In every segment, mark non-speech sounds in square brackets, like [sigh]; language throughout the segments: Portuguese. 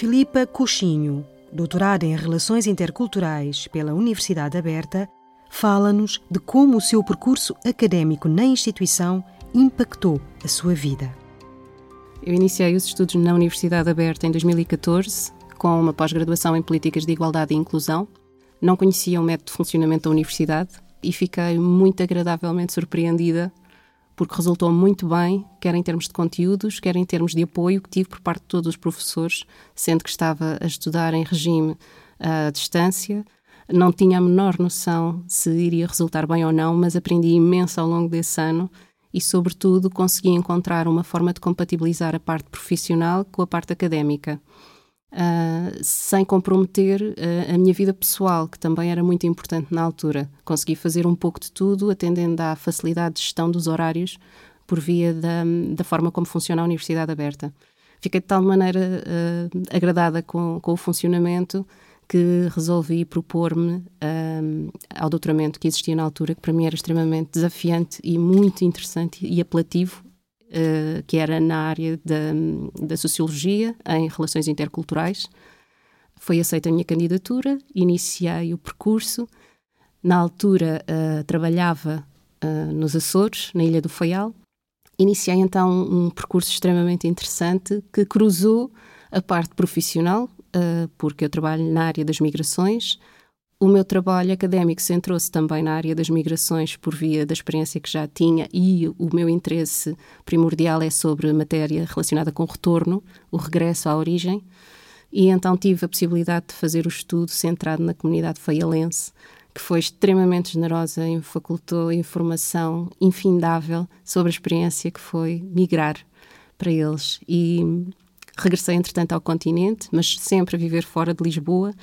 Filipa Coxinho, doutorada em Relações Interculturais pela Universidade Aberta, fala-nos de como o seu percurso académico na instituição impactou a sua vida. Eu iniciei os estudos na Universidade Aberta em 2014, com uma pós-graduação em Políticas de Igualdade e Inclusão. Não conhecia o método de funcionamento da universidade e fiquei muito agradavelmente surpreendida porque resultou muito bem, quer em termos de conteúdos, quer em termos de apoio que tive por parte de todos os professores, sendo que estava a estudar em regime à distância. Não tinha a menor noção se iria resultar bem ou não, mas aprendi imenso ao longo desse ano e, sobretudo, consegui encontrar uma forma de compatibilizar a parte profissional com a parte académica uh, sem comprometer uh, a minha vida pessoal, que também era muito importante na altura. Consegui fazer um pouco de tudo, atendendo à facilidade de gestão dos horários por via da, da forma como funciona a Universidade Aberta. Fiquei de tal maneira uh, agradada com, com o funcionamento que resolvi propor-me ao doutoramento que existia na altura, que para mim era extremamente desafiante e muito interessante e apelativo uh, que era na área da, da Sociologia, em Relações Interculturais. Foi aceita a minha candidatura, iniciei o percurso. Na altura uh, trabalhava uh, nos Açores, na Ilha do Faial. Iniciei então um percurso extremamente interessante que cruzou a parte profissional, porque eu trabalho na área das migrações, o meu trabalho académico centrou-se também na área das migrações por via da experiência que já tinha e o meu interesse primordial é sobre matéria relacionada com o retorno, o regresso à origem. E então tive a possibilidade de fazer o estudo centrado na comunidade faialense, que foi extremamente generosa e facultou informação infindável sobre a experiência que foi migrar para eles. E regressei, entretanto, ao continente, mas sempre a viver fora de Lisboa,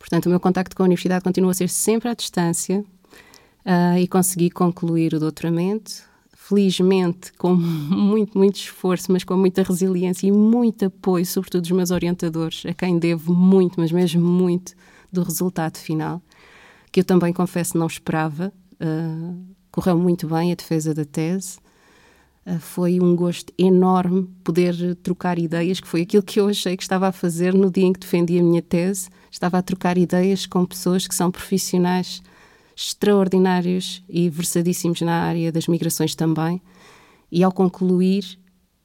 Portanto, o meu contacto com a universidade continua a ser sempre à distância uh, e consegui concluir o doutoramento. Felizmente, com [laughs] muito, muito esforço, mas com muita resiliência e muito apoio, sobretudo dos meus orientadores, a quem devo muito, mas mesmo muito, do resultado final, que eu também confesso não esperava. Uh, correu muito bem a defesa da tese. Uh, foi um gosto enorme poder trocar ideias, que foi aquilo que eu achei que estava a fazer no dia em que defendi a minha tese estava a trocar ideias com pessoas que são profissionais extraordinários e versadíssimos na área das migrações também. E ao concluir,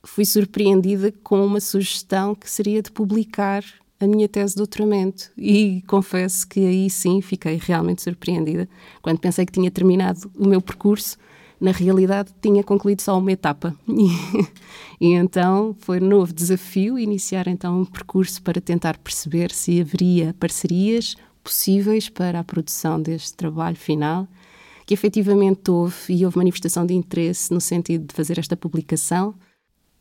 fui surpreendida com uma sugestão que seria de publicar a minha tese de doutoramento. E confesso que aí sim fiquei realmente surpreendida. Quando pensei que tinha terminado o meu percurso, na realidade tinha concluído só uma etapa. E, então foi um novo desafio iniciar então um percurso para tentar perceber se haveria parcerias possíveis para a produção deste trabalho final, que efetivamente houve e houve manifestação de interesse no sentido de fazer esta publicação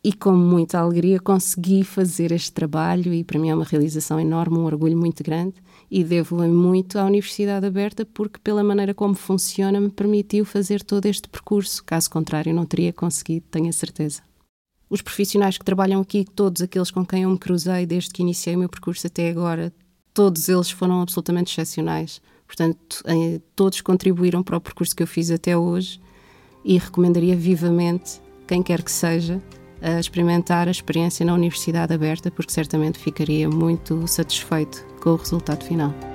e com muita alegria consegui fazer este trabalho e para mim é uma realização enorme, um orgulho muito grande e devo muito à Universidade Aberta porque pela maneira como funciona me permitiu fazer todo este percurso, caso contrário não teria conseguido, tenho a certeza. Os profissionais que trabalham aqui, todos aqueles com quem eu me cruzei desde que iniciei o meu percurso até agora, todos eles foram absolutamente excepcionais. Portanto, todos contribuíram para o percurso que eu fiz até hoje e recomendaria vivamente, quem quer que seja, a experimentar a experiência na Universidade Aberta, porque certamente ficaria muito satisfeito com o resultado final.